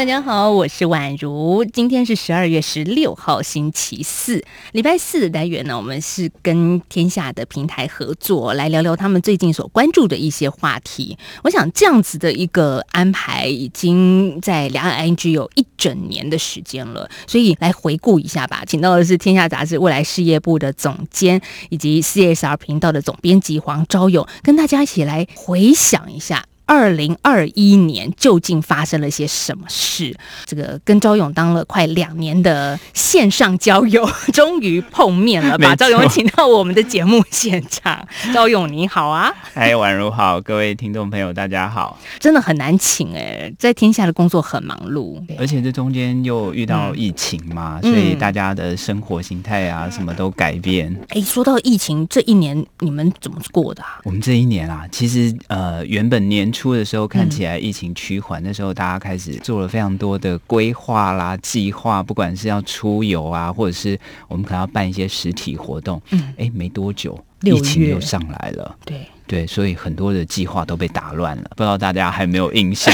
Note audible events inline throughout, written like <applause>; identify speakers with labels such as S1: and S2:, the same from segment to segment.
S1: 大家好，我是宛如。今天是十二月十六号，星期四，礼拜四的单元呢，我们是跟天下的平台合作，来聊聊他们最近所关注的一些话题。我想这样子的一个安排，已经在两岸 ING 有一整年的时间了，所以来回顾一下吧。请到的是天下杂志未来事业部的总监，以及 CSR 频道的总编辑黄昭勇，跟大家一起来回想一下。二零二一年究竟发生了些什么事？这个跟赵勇当了快两年的线上交友，终于碰面了，<laughs> 把赵勇请到我们的节目现场。赵勇你好啊！<laughs>
S2: 嗨，宛如好，各位听众朋友大家好。
S1: 真的很难请哎，在天下的工作很忙碌，
S2: 而且这中间又遇到疫情嘛，嗯、所以大家的生活形态啊什么都改变。
S1: 哎，说到疫情，这一年你们怎么过的啊？
S2: 我们这一年啊，其实呃原本年初。出的时候看起来疫情趋缓，那时候大家开始做了非常多的规划啦、计划，不管是要出游啊，或者是我们可能要办一些实体活动。嗯，哎，没多久疫情又上来了。
S1: 对。
S2: 对，所以很多的计划都被打乱了，不知道大家还没有印象？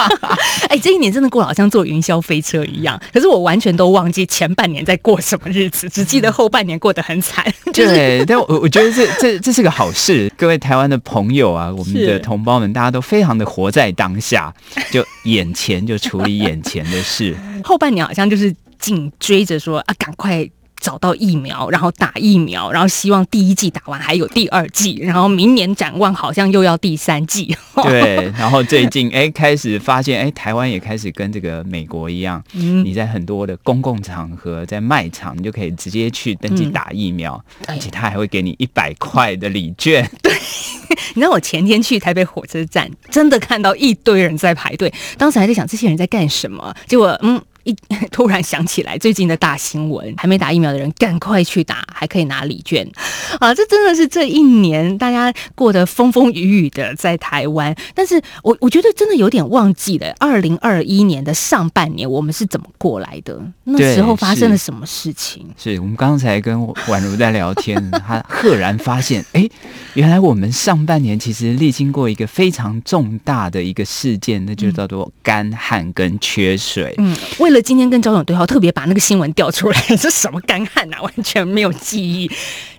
S2: <laughs>
S1: 哎，这一年真的过得好像坐云霄飞车一样，可是我完全都忘记前半年在过什么日子，只记得后半年过得很惨。就是、
S2: 对，但我我觉得这这这是个好事，各位台湾的朋友啊，我们的同胞们，大家都非常的活在当下，<laughs> 就眼前就处理眼前的事。<laughs>
S1: 后半年好像就是紧追着说啊，赶快。找到疫苗，然后打疫苗，然后希望第一季打完还有第二季，然后明年展望好像又要第三季。<laughs>
S2: 对，然后最近哎开始发现哎台湾也开始跟这个美国一样，嗯，你在很多的公共场合，在卖场，你就可以直接去登记打疫苗，嗯、而且他还会给你一百块的礼券。<laughs>
S1: 对，你知道我前天去台北火车站，真的看到一堆人在排队，当时还在想这些人在干什么，结果嗯。一 <laughs> 突然想起来，最近的大新闻，还没打疫苗的人赶快去打，还可以拿礼券啊！这真的是这一年大家过得风风雨雨的在台湾，但是我我觉得真的有点忘记了，二零二一年的上半年我们是怎么过来的？那时候发生了什么事情？
S2: 是，是我们刚才跟宛如在聊天，<laughs> 他赫然发现，哎，原来我们上半年其实历经过一个非常重大的一个事件，那就叫做干旱跟缺水。
S1: 嗯，为为为了今天跟焦总对话，特别把那个新闻调出来，<laughs> 这什么干旱啊？完全没有记忆。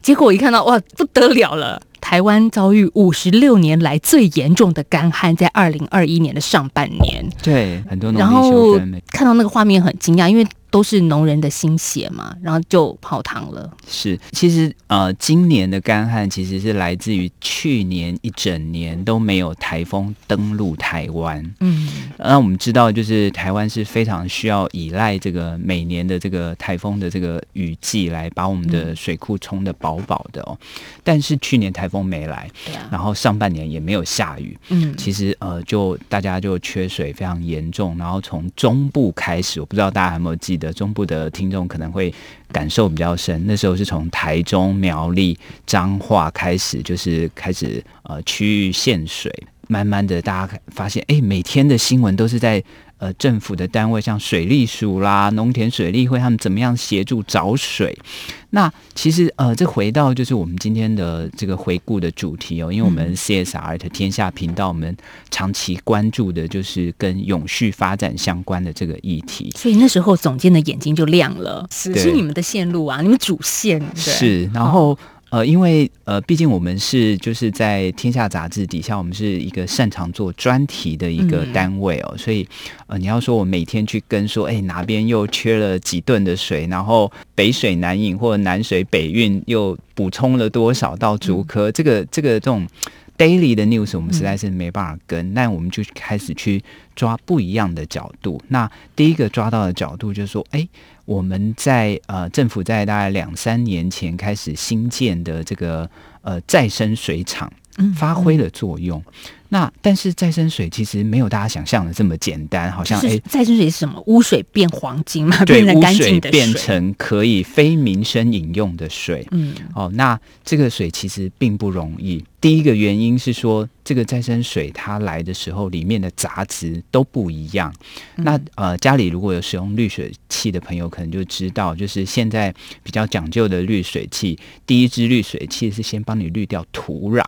S1: 结果我一看到，哇，不得了了！台湾遭遇五十六年来最严重的干旱，在二零二一年的上半年。
S2: 对，很多
S1: 然后看到那个画面很惊讶，因为。都是农人的心血嘛，然后就泡汤了。
S2: 是，其实呃，今年的干旱其实是来自于去年一整年都没有台风登陆台湾。嗯，那我们知道，就是台湾是非常需要依赖这个每年的这个台风的这个雨季来把我们的水库冲的饱饱的哦。但是去年台风没来，啊，然后上半年也没有下雨。嗯，其实呃，就大家就缺水非常严重，然后从中部开始，我不知道大家有没有记得。中部的听众可能会感受比较深，那时候是从台中、苗栗、彰化开始，就是开始呃区域限水，慢慢的大家发现，哎，每天的新闻都是在。呃，政府的单位像水利署啦、农田水利会，他们怎么样协助找水？那其实呃，这回到就是我们今天的这个回顾的主题哦，因为我们 CSR 的天下频道，我们长期关注的就是跟永续发展相关的这个议题。
S1: 所以那时候总监的眼睛就亮了，是是你们的线路啊，你们主线
S2: 是，然后。呃，因为呃，毕竟我们是就是在天下杂志底下，我们是一个擅长做专题的一个单位哦，嗯、所以呃，你要说我每天去跟说，哎，哪边又缺了几吨的水，然后北水南引或者南水北运又补充了多少到竹科，嗯、这个这个这种 daily 的 news，我们实在是没办法跟，那、嗯、我们就开始去抓不一样的角度。那第一个抓到的角度就是说，哎。我们在呃，政府在大概两三年前开始新建的这个呃再生水厂，发挥了作用。那但是再生水其实没有大家想象的这么简单，好像哎，
S1: 再生水是什么？污水变黄金嘛？
S2: 对，
S1: 变成干净的水，
S2: 污水变成可以非民生饮用的水。嗯，哦，那这个水其实并不容易。第一个原因是说，这个再生水它来的时候，里面的杂质都不一样。那呃，家里如果有使用滤水器的朋友，可能就知道，就是现在比较讲究的滤水器，第一支滤水器是先帮你滤掉土壤，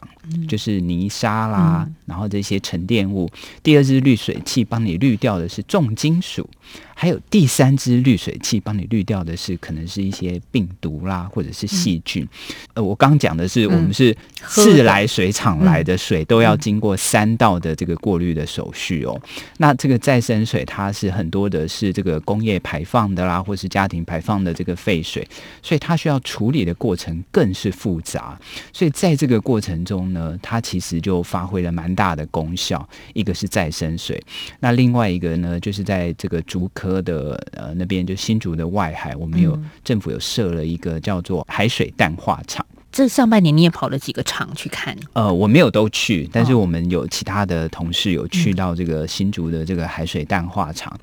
S2: 就是泥沙啦，然后这些沉淀物；第二支滤水器帮你滤掉的是重金属。还有第三支滤水器帮你滤掉的是可能是一些病毒啦，或者是细菌。嗯、呃，我刚讲的是我们是自来水厂来的水，都要经过三道的这个过滤的手续哦。那这个再生水它是很多的是这个工业排放的啦，或是家庭排放的这个废水，所以它需要处理的过程更是复杂。所以在这个过程中呢，它其实就发挥了蛮大的功效。一个是再生水，那另外一个呢，就是在这个竹科。科的呃那边就新竹的外海，我们有政府有设了一个叫做海水淡化厂。
S1: 这上半年你也跑了几个厂去看？
S2: 呃，我没有都去，但是我们有其他的同事有去到这个新竹的这个海水淡化厂。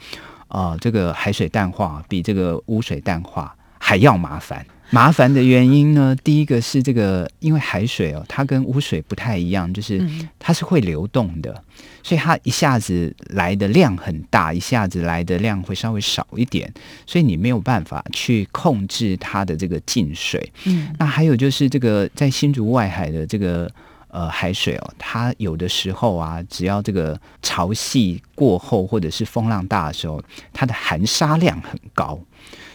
S2: 啊、呃，这个海水淡化比这个污水淡化还要麻烦。麻烦的原因呢，第一个是这个，因为海水哦，它跟污水不太一样，就是它是会流动的，所以它一下子来的量很大，一下子来的量会稍微少一点，所以你没有办法去控制它的这个进水。嗯，那还有就是这个在新竹外海的这个呃海水哦，它有的时候啊，只要这个潮汐过后或者是风浪大的时候，它的含沙量很高。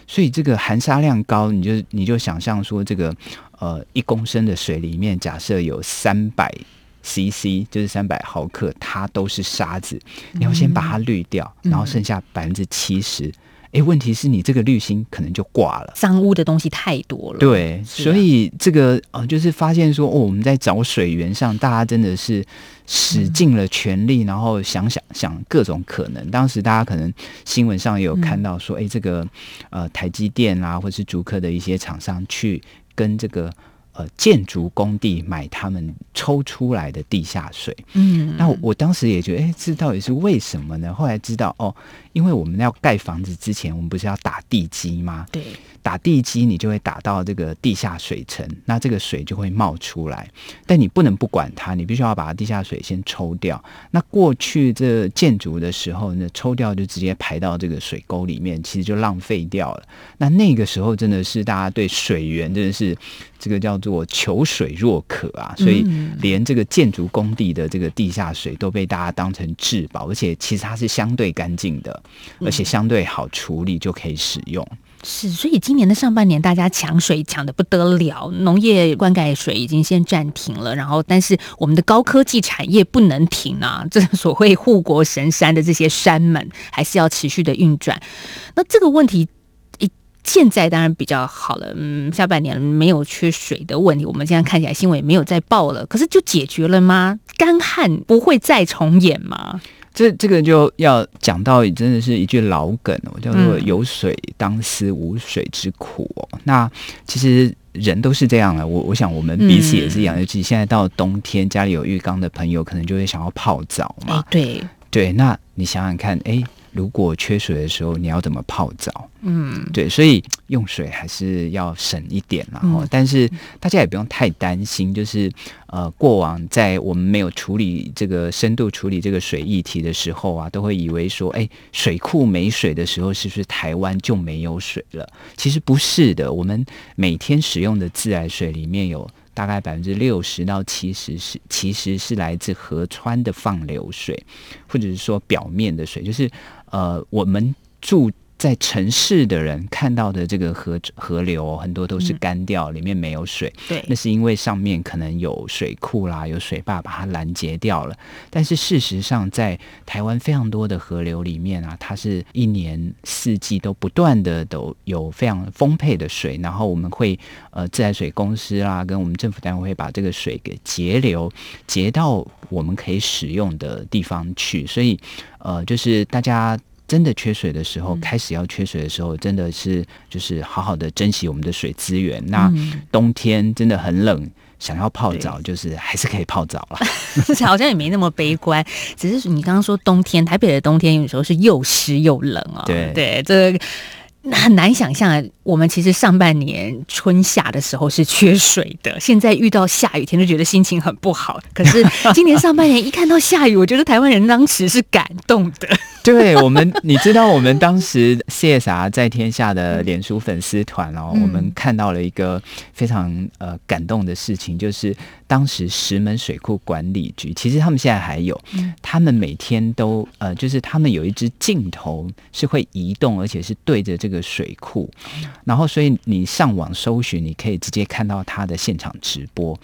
S2: 所以这个含沙量高，你就你就想象说，这个呃一公升的水里面，假设有三百 CC，就是三百毫克，它都是沙子，你要先把它滤掉，然后剩下百分之七十。哎，问题是你这个滤芯可能就挂了，
S1: 脏污的东西太多了。
S2: 对，所以这个呃，就是发现说，哦，我们在找水源上，大家真的是使尽了全力，然后想想想各种可能。当时大家可能新闻上也有看到说，哎，这个呃台积电啊，或是竹科的一些厂商去跟这个。呃，建筑工地买他们抽出来的地下水，嗯，那我，我当时也觉得，哎，这到底是为什么呢？后来知道，哦，因为我们要盖房子之前，我们不是要打地基吗？对，打地基你就会打到这个地下水层，那这个水就会冒出来，但你不能不管它，你必须要把地下水先抽掉。那过去这建筑的时候呢，抽掉就直接排到这个水沟里面，其实就浪费掉了。那那个时候真的是大家对水源真的是。这个叫做求水若渴啊，所以连这个建筑工地的这个地下水都被大家当成至宝，而且其实它是相对干净的，而且相对好处理就可以使用。
S1: 是，所以今年的上半年大家抢水抢得不得了，农业灌溉水已经先暂停了，然后但是我们的高科技产业不能停啊，这所谓护国神山的这些山们还是要持续的运转。那这个问题。现在当然比较好了，嗯，下半年没有缺水的问题，我们现在看起来新闻也没有再报了。可是就解决了吗？干旱不会再重演吗？
S2: 这这个就要讲到，真的是一句老梗哦，叫做“有水当思无水之苦”哦。嗯、那其实人都是这样的，我我想我们彼此也是一样。嗯、尤其现在到冬天，家里有浴缸的朋友，可能就会想要泡澡嘛。
S1: 对
S2: 对，那你想想看，哎。如果缺水的时候，你要怎么泡澡？嗯，对，所以用水还是要省一点，然后，但是大家也不用太担心，就是呃，过往在我们没有处理这个深度处理这个水议题的时候啊，都会以为说，哎，水库没水的时候，是不是台湾就没有水了？其实不是的，我们每天使用的自来水里面有。大概百分之六十到七十是，其实是来自河川的放流水，或者是说表面的水，就是呃，我们住。在城市的人看到的这个河河流很多都是干掉，里面没有水。对，那是因为上面可能有水库啦，有水坝把它拦截掉了。但是事实上，在台湾非常多的河流里面啊，它是一年四季都不断的都有非常丰沛的水。然后我们会呃自来水公司啦，跟我们政府单位会把这个水给截流，截到我们可以使用的地方去。所以呃，就是大家。真的缺水的时候，开始要缺水的时候，真的是就是好好的珍惜我们的水资源。那冬天真的很冷，想要泡澡，就是还是可以泡澡了。<laughs>
S1: 好像也没那么悲观，只是你刚刚说冬天，台北的冬天有时候是又湿又冷啊。对对，这个。很难想象，我们其实上半年春夏的时候是缺水的，现在遇到下雨天就觉得心情很不好。可是今年上半年一看到下雨，我觉得台湾人当时是感动的。
S2: 对我们，你知道我们当时 CSR 在天下的脸书粉丝团哦，我们看到了一个非常呃感动的事情，就是当时石门水库管理局，其实他们现在还有，他们每天都呃，就是他们有一只镜头是会移动，而且是对着这个水库，然后所以你上网搜寻，你可以直接看到他的现场直播。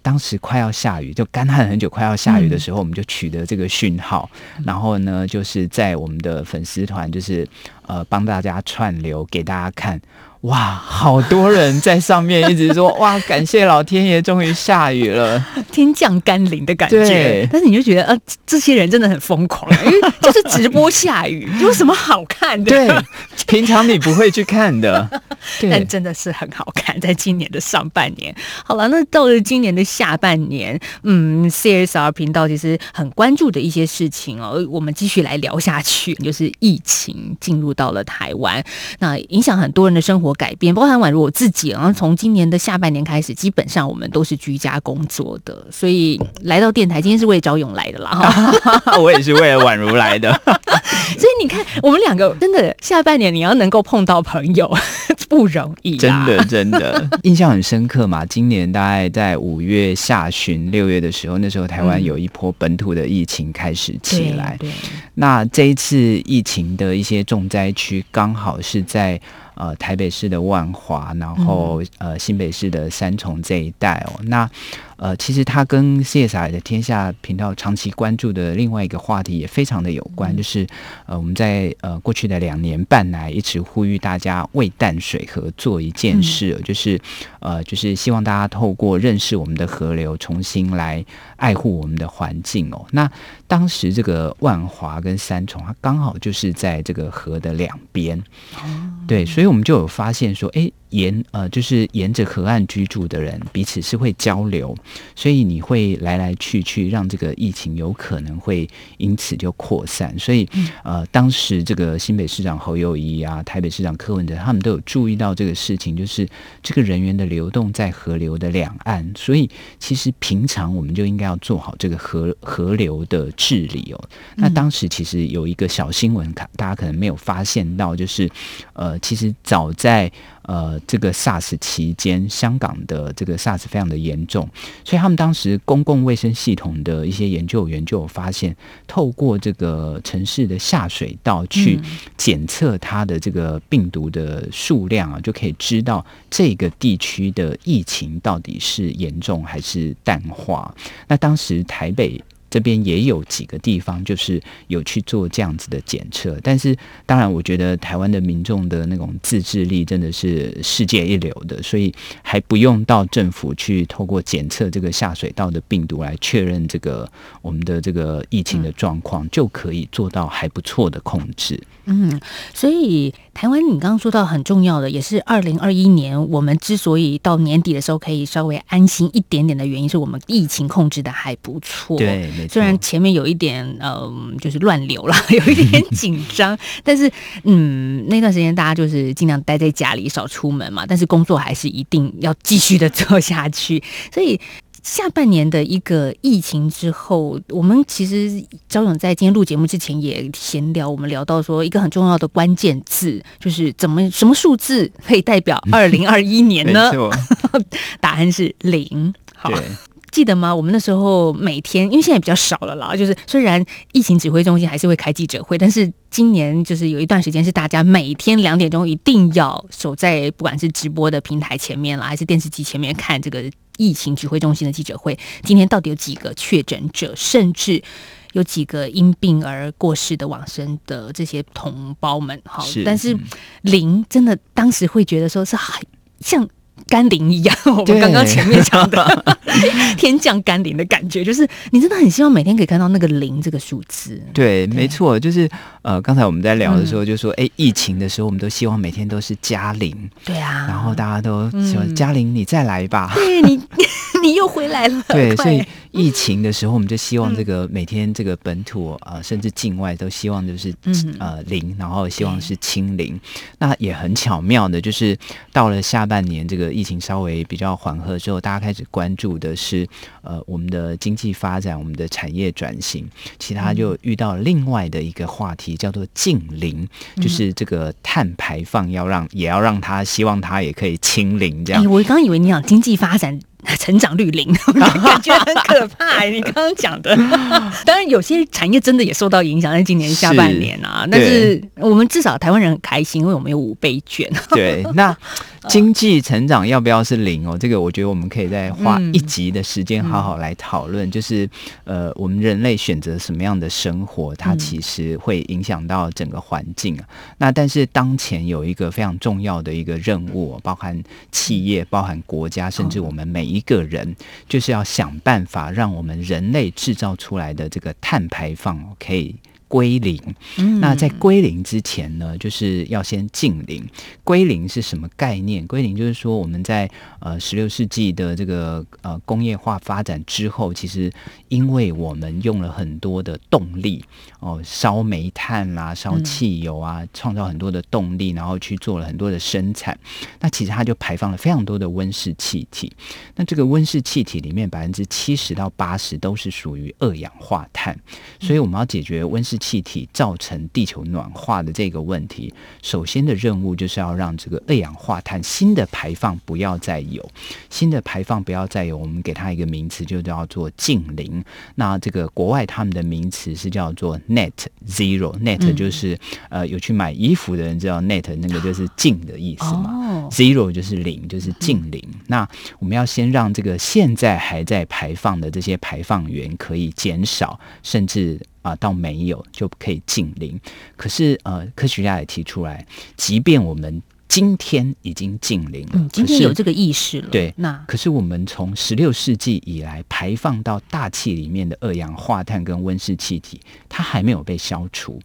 S2: 当时快要下雨，就干旱很久，快要下雨的时候，我们就取得这个讯号，然后呢，就是在我们的粉丝团，就是呃，帮大家串流给大家看。哇，好多人在上面一直说哇，感谢老天爷，终于下雨了，<laughs>
S1: 天降甘霖的感觉。对，但是你就觉得呃，这些人真的很疯狂，因为就是直播下雨，有什么好看的？
S2: 对，<laughs> 平常你不会去看的，<laughs>
S1: 但真的是很好看。在今年的上半年，好了，那到了今年的下半年，嗯，CSR 频道其实很关注的一些事情哦，我们继续来聊下去，就是疫情进入到了台湾，那影响很多人的生活。改变，包含宛如我自己，然后从今年的下半年开始，基本上我们都是居家工作的，所以来到电台，今天是为了找永来的啦。<laughs> <laughs>
S2: 我也是为了宛如来的，<laughs>
S1: 所以你看，我们两个真的下半年你要能够碰到朋友不容易，
S2: 真的真的印象很深刻嘛。今年大概在五月下旬、六月的时候，那时候台湾有一波本土的疫情开始起
S1: 来，
S2: 那这一次疫情的一些重灾区，刚好是在。呃，台北市的万华，然后呃，新北市的三重这一带哦，那。呃，其实它跟 CSR 的天下频道长期关注的另外一个话题也非常的有关，就是呃，我们在呃过去的两年半来一直呼吁大家为淡水河做一件事，就是呃，就是希望大家透过认识我们的河流，重新来爱护我们的环境哦。那当时这个万华跟三重，它刚好就是在这个河的两边，对，所以我们就有发现说，哎。沿呃，就是沿着河岸居住的人彼此是会交流，所以你会来来去去，让这个疫情有可能会因此就扩散。所以呃，当时这个新北市长侯友谊啊，台北市长柯文哲他们都有注意到这个事情，就是这个人员的流动在河流的两岸，所以其实平常我们就应该要做好这个河河流的治理哦。那当时其实有一个小新闻，看大家可能没有发现到，就是呃，其实早在。呃，这个 SARS 期间，香港的这个 SARS 非常的严重，所以他们当时公共卫生系统的一些研究员就有发现，透过这个城市的下水道去检测它的这个病毒的数量啊，就可以知道这个地区的疫情到底是严重还是淡化。那当时台北。这边也有几个地方，就是有去做这样子的检测，但是当然，我觉得台湾的民众的那种自制力真的是世界一流的，所以还不用到政府去透过检测这个下水道的病毒来确认这个我们的这个疫情的状况，就可以做到还不错的控制。
S1: 嗯，所以台湾，你刚刚说到很重要的，也是二零二一年我们之所以到年底的时候可以稍微安心一点点的原因，是我们疫情控制的还不错。
S2: 对，
S1: 虽然前面有一点嗯、呃，就是乱流了，<laughs> 有一点紧张，<laughs> 但是嗯，那段时间大家就是尽量待在家里，少出门嘛，但是工作还是一定要继续的做下去，所以。下半年的一个疫情之后，我们其实焦勇在今天录节目之前也闲聊，我们聊到说一个很重要的关键字，就是怎么什么数字可以代表二零二一年呢？<laughs> 答案是零。好，记得吗？我们那时候每天，因为现在比较少了啦，就是虽然疫情指挥中心还是会开记者会，但是今年就是有一段时间是大家每天两点钟一定要守在不管是直播的平台前面啦，还是电视机前面看这个。疫情指挥中心的记者会，今天到底有几个确诊者，甚至有几个因病而过世的往生的这些同胞们？好，但是零真的当时会觉得说是很像。甘霖一样，我们刚刚前面讲的 <laughs> 天降甘霖的感觉，就是你真的很希望每天可以看到那个零这个数字。
S2: 对，对没错，就是呃，刚才我们在聊的时候就说，哎、嗯，疫情的时候我们都希望每天都是加零。
S1: 对啊，
S2: 然后大家都希望加零，你再来吧。
S1: 对你。<laughs> 你又回来了。<laughs>
S2: 对，所以疫情的时候，我们就希望这个每天这个本土啊、呃，甚至境外都希望就是呃零，然后希望是清零。那也很巧妙的，就是到了下半年，这个疫情稍微比较缓和之后，大家开始关注的是呃我们的经济发展，我们的产业转型。其他就遇到另外的一个话题，叫做净零，就是这个碳排放要让也要让它希望它也可以清零这样。
S1: 欸、我刚以为你想经济发展。成长率零，<laughs> 感觉很可怕。你刚刚讲的，<laughs> 当然有些产业真的也受到影响，在今年下半年啊。但是我们至少台湾人很开心，因为我们有五倍券。
S2: 对，那经济成长要不要是零哦？这个我觉得我们可以再花一集的时间好好来讨论。就是呃，我们人类选择什么样的生活，它其实会影响到整个环境啊。那但是当前有一个非常重要的一个任务，包含企业、包含国家，甚至我们每一个人就是要想办法，让我们人类制造出来的这个碳排放可以。归零。那在归零之前呢，就是要先净零。归零是什么概念？归零就是说，我们在呃十六世纪的这个呃工业化发展之后，其实因为我们用了很多的动力哦，烧煤炭啦、啊，烧汽油啊，创造很多的动力，然后去做了很多的生产。那其实它就排放了非常多的温室气体。那这个温室气体里面百分之七十到八十都是属于二氧化碳。所以我们要解决温室气体造成地球暖化的这个问题，首先的任务就是要让这个二氧化碳新的排放不要再有，新的排放不要再有，我们给它一个名词，就叫做净零。那这个国外他们的名词是叫做 net zero，net 就是、嗯、呃有去买衣服的人知道 net 那个就是净的意思嘛、哦、，zero 就是零，就是净零。嗯、那我们要先让这个现在还在排放的这些排放源可以减少，甚至。啊，到没有就可以近零。可是呃，科学家也提出来，即便我们今天已经近零了，
S1: 嗯，今天有这个意识了，
S2: 对，那可是我们从十六世纪以来排放到大气里面的二氧化碳跟温室气体，它还没有被消除。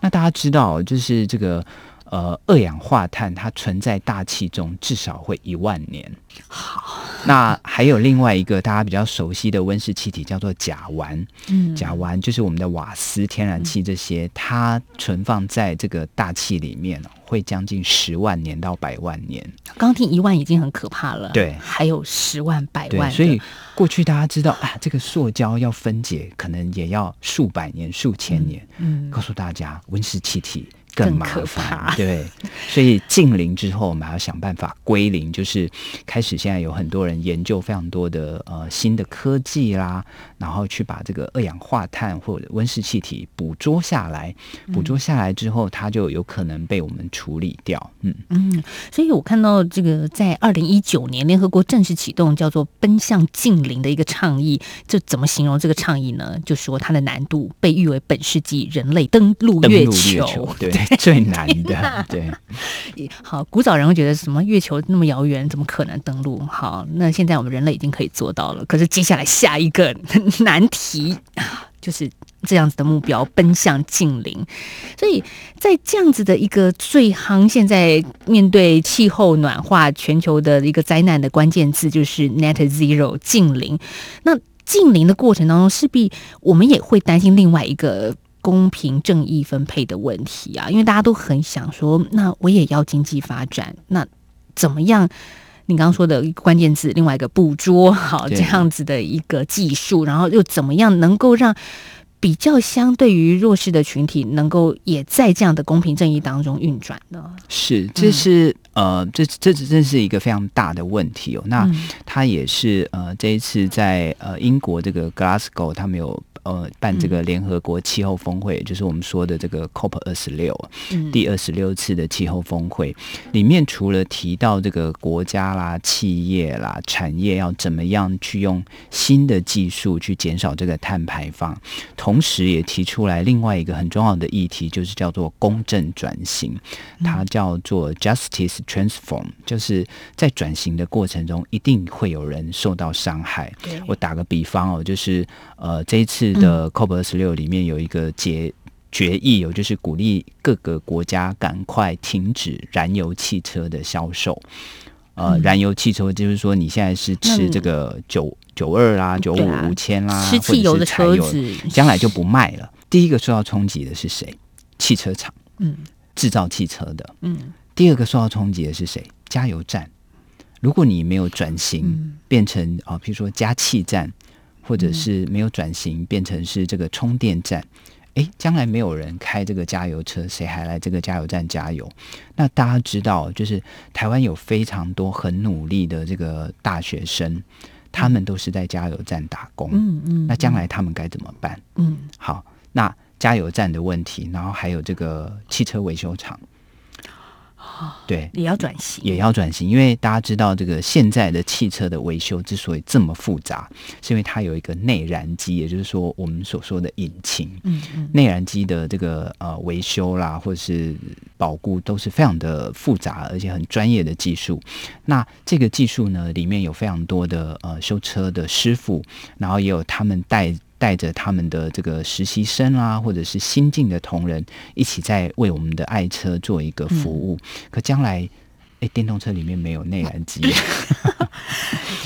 S2: 那大家知道，就是这个。呃，二氧化碳它存在大气中至少会一万年。好，那还有另外一个大家比较熟悉的温室气体叫做甲烷。嗯，甲烷就是我们的瓦斯、天然气这些，嗯、它存放在这个大气里面会将近十万年到百万年。
S1: 刚听一万已经很可怕了，
S2: 对，
S1: 还有十万、百万。
S2: 所以过去大家知道啊，这个塑胶要分解，可能也要数百年、数千年。嗯，告诉大家，温室气体。更麻烦，对，所以近零之后，我们还要想办法归零，就是开始现在有很多人研究非常多的呃新的科技啦，然后去把这个二氧化碳或者温室气体捕捉下来，捕捉下来之后，它就有可能被我们处理掉。嗯
S1: 嗯，所以我看到这个在二零一九年，联合国正式启动叫做“奔向近零”的一个倡议，这怎么形容这个倡议呢？就说它的难度被誉为本世纪人类登陆月球，<laughs>
S2: 对。<laughs> 最难的，<laughs> 对。
S1: 好，古早人会觉得什么月球那么遥远，怎么可能登陆？好，那现在我们人类已经可以做到了。可是接下来下一个难题啊，就是这样子的目标，奔向近邻。所以在这样子的一个最夯，现在面对气候暖化、全球的一个灾难的关键字，就是 Net Zero 近邻。那近邻的过程当中，势必我们也会担心另外一个。公平正义分配的问题啊，因为大家都很想说，那我也要经济发展，那怎么样？你刚刚说的关键字，另外一个捕捉好这样子的一个技术，然后又怎么样能够让比较相对于弱势的群体，能够也在这样的公平正义当中运转呢？
S2: 是，这是、嗯、呃，这这真是一个非常大的问题哦。那它也是呃，这一次在呃英国这个 Glasgow，他们有。呃，办这个联合国气候峰会，嗯、就是我们说的这个 COP 二十六，第二十六次的气候峰会，里面除了提到这个国家啦、企业啦、产业要怎么样去用新的技术去减少这个碳排放，同时也提出来另外一个很重要的议题，就是叫做公正转型，它叫做 Justice Transform，就是在转型的过程中，一定会有人受到伤害。我打个比方哦，就是呃这一次。的 COP 二十六里面有一个决决议，有就是鼓励各个国家赶快停止燃油汽车的销售。呃，燃油汽车就是说，你现在是吃这个九九二啦、九五五千啦，
S1: 吃汽油的车子，
S2: 将来就不卖了。第一个受到冲击的是谁？汽车厂，嗯，制造汽车的，嗯。第二个受到冲击的是谁？加油站。如果你没有转型变成啊，譬如说加气站，或者是没有转型变成是这个充电站。诶，将来没有人开这个加油车，谁还来这个加油站加油？那大家知道，就是台湾有非常多很努力的这个大学生，他们都是在加油站打工。嗯嗯。那将来他们该怎么办？嗯。好，那加油站的问题，然后还有这个汽车维修厂。对，
S1: 也要转型，
S2: 也要转型，因为大家知道，这个现在的汽车的维修之所以这么复杂，是因为它有一个内燃机，也就是说我们所说的引擎。嗯嗯，内燃机的这个呃维修啦，或者是保固都是非常的复杂，而且很专业的技术。那这个技术呢，里面有非常多的呃修车的师傅，然后也有他们带。带着他们的这个实习生啊，或者是新进的同仁，一起在为我们的爱车做一个服务。嗯、可将来，哎，电动车里面没有内燃机。<laughs>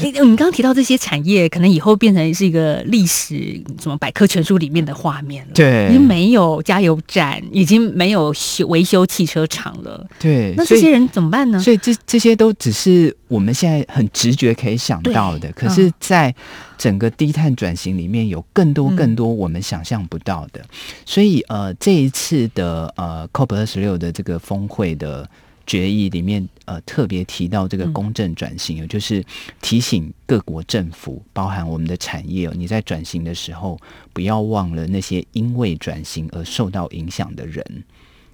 S1: 你你刚刚提到这些产业，可能以后变成是一个历史什么百科全书里面的画面了。
S2: 对，
S1: 已经没有加油站，已经没有修维修汽车厂了。
S2: 对，
S1: 那这些人怎么办呢？
S2: 所以，所以这这些都只是我们现在很直觉可以想到的。可是，在整个低碳转型里面，有更多更多我们想象不到的。嗯、所以，呃，这一次的呃 COP 二十六的这个峰会的。决议里面呃特别提到这个公正转型，嗯、就是提醒各国政府，包含我们的产业，你在转型的时候，不要忘了那些因为转型而受到影响的人。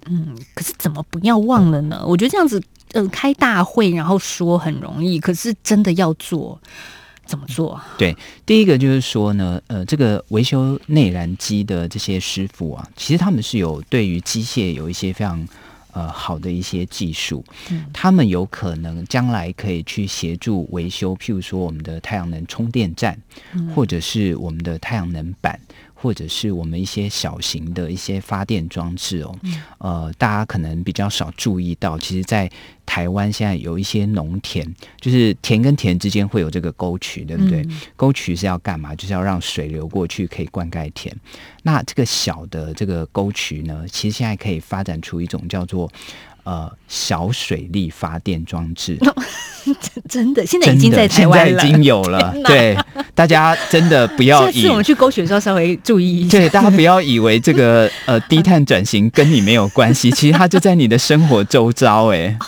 S1: 嗯，可是怎么不要忘了呢？我觉得这样子呃开大会然后说很容易，可是真的要做怎么做？
S2: 对，第一个就是说呢，呃，这个维修内燃机的这些师傅啊，其实他们是有对于机械有一些非常。呃，好的一些技术，嗯，他们有可能将来可以去协助维修，譬如说我们的太阳能充电站，嗯，或者是我们的太阳能板。或者是我们一些小型的一些发电装置哦，呃，大家可能比较少注意到，其实，在台湾现在有一些农田，就是田跟田之间会有这个沟渠，对不对？嗯、沟渠是要干嘛？就是要让水流过去，可以灌溉田。那这个小的这个沟渠呢，其实现在可以发展出一种叫做。呃，小水力发电装置，<laughs>
S1: 真的，现在已经在台湾了，
S2: 已经有了。<laughs> 对，大家真的不要以，<laughs>
S1: 下次我们去勾选的时候稍微注意一下。
S2: 对，大家不要以为这个呃低碳转型跟你没有关系，其实它就在你的生活周遭。哎，哦，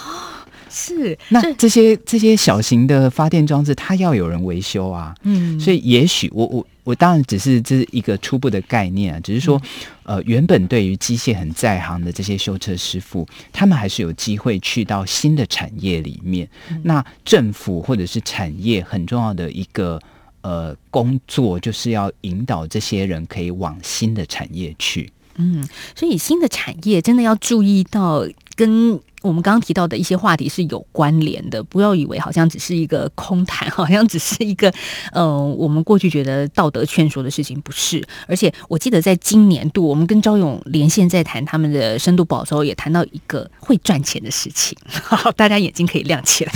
S1: 是。
S2: 那这些这些小型的发电装置，它要有人维修啊。嗯，所以也许我我。我当然只是这是一个初步的概念啊，只是说，呃，原本对于机械很在行的这些修车师傅，他们还是有机会去到新的产业里面。那政府或者是产业很重要的一个呃工作，就是要引导这些人可以往新的产业去。
S1: 嗯，所以新的产业真的要注意到跟。我们刚刚提到的一些话题是有关联的，不要以为好像只是一个空谈，好像只是一个 <laughs> 呃，我们过去觉得道德劝说的事情，不是。而且我记得在今年度，我们跟昭永连线在谈他们的深度报的时候，也谈到一个会赚钱的事情，<laughs> 大家眼睛可以亮起来，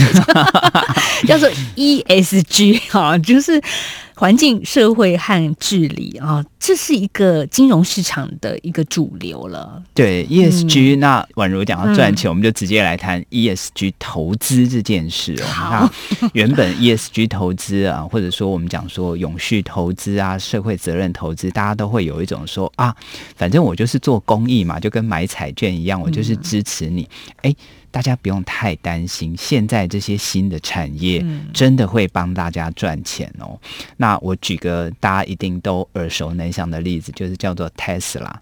S1: <laughs> 叫做 ESG，哈，就是。环境、社会和治理啊，这是一个金融市场的一个主流了。
S2: 对 ESG，、嗯、那宛如讲到赚钱，嗯、我们就直接来谈 ESG 投资这件事哦。原本 ESG 投资啊，或者说我们讲说永续投资啊、社会责任投资，大家都会有一种说啊，反正我就是做公益嘛，就跟买彩券一样，我就是支持你。哎、嗯。大家不用太担心，现在这些新的产业真的会帮大家赚钱哦。嗯、那我举个大家一定都耳熟能详的例子，就是叫做 Tesla，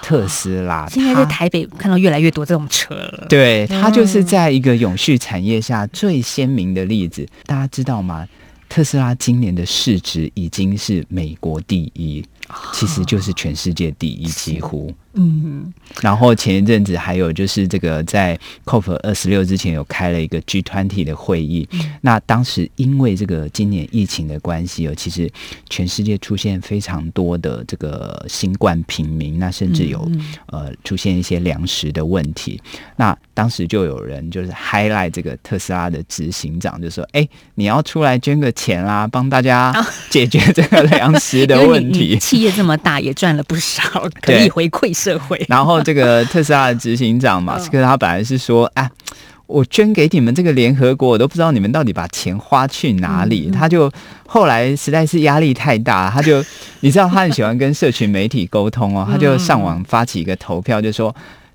S2: 特斯拉。
S1: 现在在台北看到越来越多这种车了。
S2: 对，它就是在一个永续产业下最鲜明的例子。大家知道吗？特斯拉今年的市值已经是美国第一。其实就是全世界第一，几乎。嗯，然后前一阵子还有就是这个在 COP 二十六之前有开了一个 G20 的会议，嗯、那当时因为这个今年疫情的关系，哦，其实全世界出现非常多的这个新冠平民，那甚至有、嗯、呃出现一些粮食的问题。那当时就有人就是 highlight 这个特斯拉的执行长，就说：“哎，你要出来捐个钱啦，帮大家 <laughs> 解决这个粮食的 <laughs> 问题。”
S1: 企业这么大，也赚了不少，<laughs> 可以回馈。社会，<laughs>
S2: 然后这个特斯拉的执行长马斯克，他本来是说，哎，我捐给你们这个联合国，我都不知道你们到底把钱花去哪里。他就后来实在是压力太大，他就你知道他很喜欢跟社群媒体沟通哦，他就上网发起一个投票，就说。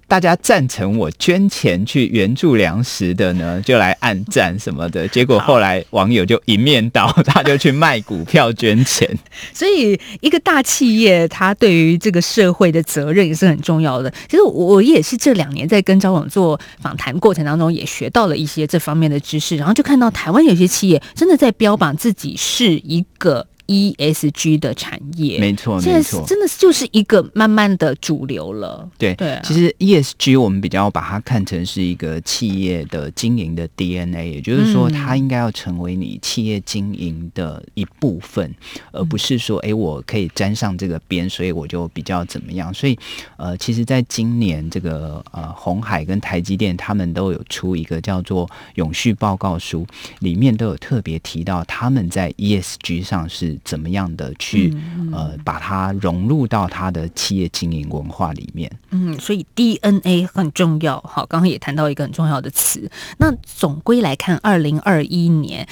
S2: 大家赞成我捐钱去援助粮食的呢，就来按赞什么的。结果后来网友就一面倒，他就去卖股票捐钱。<laughs>
S1: 所以，一个大企业，他对于这个社会的责任也是很重要的。其实我也是这两年在跟昭勇做访谈过程当中，也学到了一些这方面的知识，然后就看到台湾有些企业真的在标榜自己是一个。E S G 的产业，
S2: 没错，
S1: 没错，真的就是一个慢慢的主流了。
S2: 对对，啊、其实 E S G 我们比较把它看成是一个企业的经营的 D N A，也就是说，它应该要成为你企业经营的一部分，嗯、而不是说，哎，我可以沾上这个边，所以我就比较怎么样。所以，呃，其实，在今年这个呃，红海跟台积电他们都有出一个叫做永续报告书，里面都有特别提到他们在 E S G 上是。怎么样的去呃把它融入到他的企业经营文化里面？
S1: 嗯，所以 DNA 很重要。好，刚刚也谈到一个很重要的词。那总归来看，二零二一年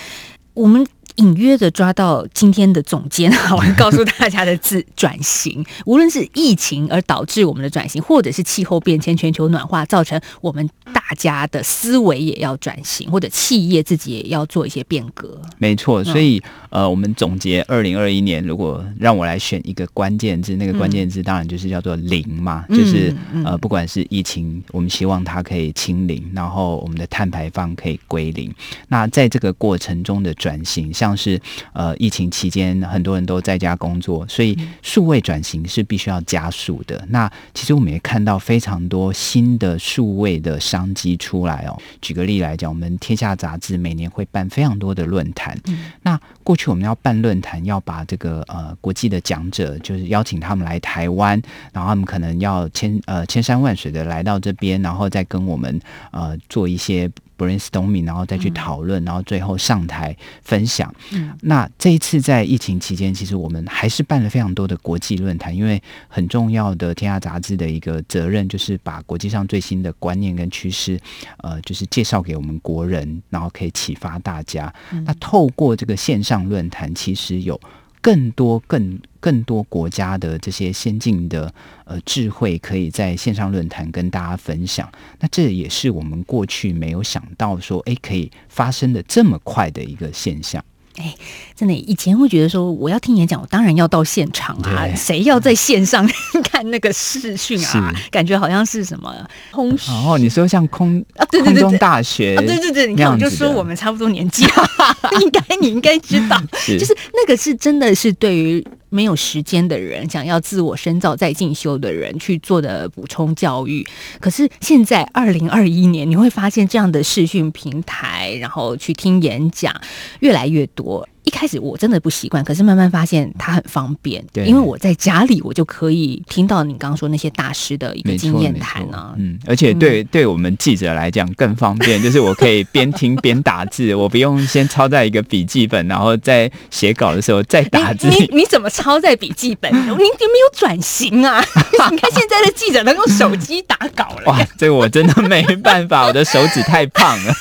S1: 我们。隐约的抓到今天的总监，我告诉大家的字转型，<laughs> 无论是疫情而导致我们的转型，或者是气候变迁、全球暖化造成我们大家的思维也要转型，或者企业自己也要做一些变革。
S2: 没错，所以、嗯、呃，我们总结二零二一年，如果让我来选一个关键字，那个关键字当然就是叫做零嘛，嗯、就是呃，不管是疫情，我们希望它可以清零，然后我们的碳排放可以归零。那在这个过程中的转型，像像是呃，疫情期间很多人都在家工作，所以数位转型是必须要加速的。那其实我们也看到非常多新的数位的商机出来哦。举个例来讲，我们天下杂志每年会办非常多的论坛。那过去我们要办论坛，要把这个呃国际的讲者，就是邀请他们来台湾，然后他们可能要千呃千山万水的来到这边，然后再跟我们呃做一些。brainstorming，然后再去讨论，然后最后上台分享。嗯，那这一次在疫情期间，其实我们还是办了非常多的国际论坛，因为很重要的《天下杂志》的一个责任就是把国际上最新的观念跟趋势，呃，就是介绍给我们国人，然后可以启发大家。嗯，那透过这个线上论坛，其实有。更多、更更多国家的这些先进的呃智慧，可以在线上论坛跟大家分享。那这也是我们过去没有想到说，哎，可以发生的这么快的一个现象。
S1: 哎，真的，以前会觉得说，我要听演讲，我当然要到现场啊，谁要在线上 <laughs> 看那个视讯啊？感觉好像是什么空？
S2: 哦，你说像空啊，对对对，空中大学，
S1: 啊，对对对，你看我就说我们差不多年纪，<laughs> 应该你应该知道，<laughs> 是就是那个是真的是对于。没有时间的人，想要自我深造、再进修的人去做的补充教育。可是现在二零二一年，你会发现这样的视讯平台，然后去听演讲越来越多。一开始我真的不习惯，可是慢慢发现它很方便。对，因为我在家里，我就可以听到你刚刚说那些大师的一个经验谈啊。
S2: 嗯，而且对、嗯、对我们记者来讲更方便，就是我可以边听边打字，<laughs> 我不用先抄在一个笔记本，然后在写稿的时候再打字。
S1: 你你怎么抄在笔记本？<laughs> 你你没有转型啊？<laughs> 你看现在的记者能用手机打稿了。
S2: 哇，这个我真的没办法，我的手指太胖了。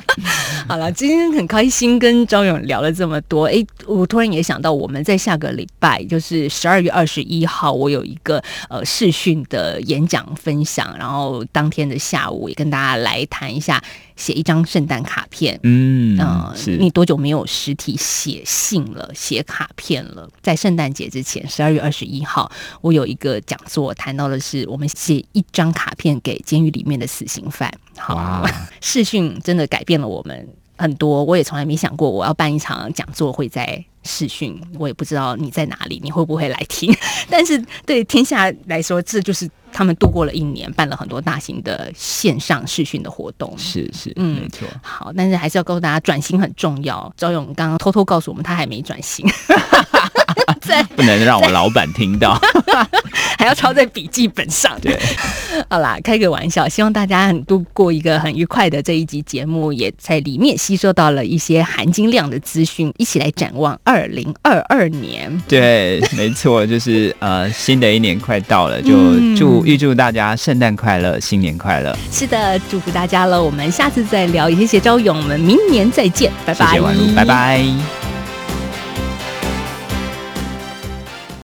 S2: <laughs>
S1: 好了，今天很开心跟张勇聊了这么多。哎，我突然也想到，我们在下个礼拜，就是十二月二十一号，我有一个呃视讯的演讲分享，然后当天的下午也跟大家来谈一下。写一张圣诞卡片，嗯，呃、是你多久没有实体写信了、写卡片了？在圣诞节之前，十二月二十一号，我有一个讲座，谈到的是我们写一张卡片给监狱里面的死刑犯。好，哇 <laughs> 视讯真的改变了我们。很多，我也从来没想过我要办一场讲座会在视讯，我也不知道你在哪里，你会不会来听？<laughs> 但是对天下来说，这就是他们度过了一年，办了很多大型的线上视讯的活动。
S2: 是是，
S1: 嗯，
S2: 没错。
S1: 好，但是还是要告诉大家，转型很重要。赵勇刚刚偷偷告诉我们，他还没转型。<laughs> 在
S2: 不能让我老板听到，<laughs>
S1: 还要抄在笔记本上。
S2: 对，
S1: 好啦，开个玩笑，希望大家很度过一个很愉快的这一集节目，也在里面吸收到了一些含金量的资讯，一起来展望二零二二年。
S2: 对，没错，就是呃，新的一年快到了，就祝预祝大家圣诞快乐，新年快乐。
S1: 是的，祝福大家了。我们下次再聊，也谢谢昭勇，我们明年再见，拜拜。
S2: 谢谢婉如，拜拜。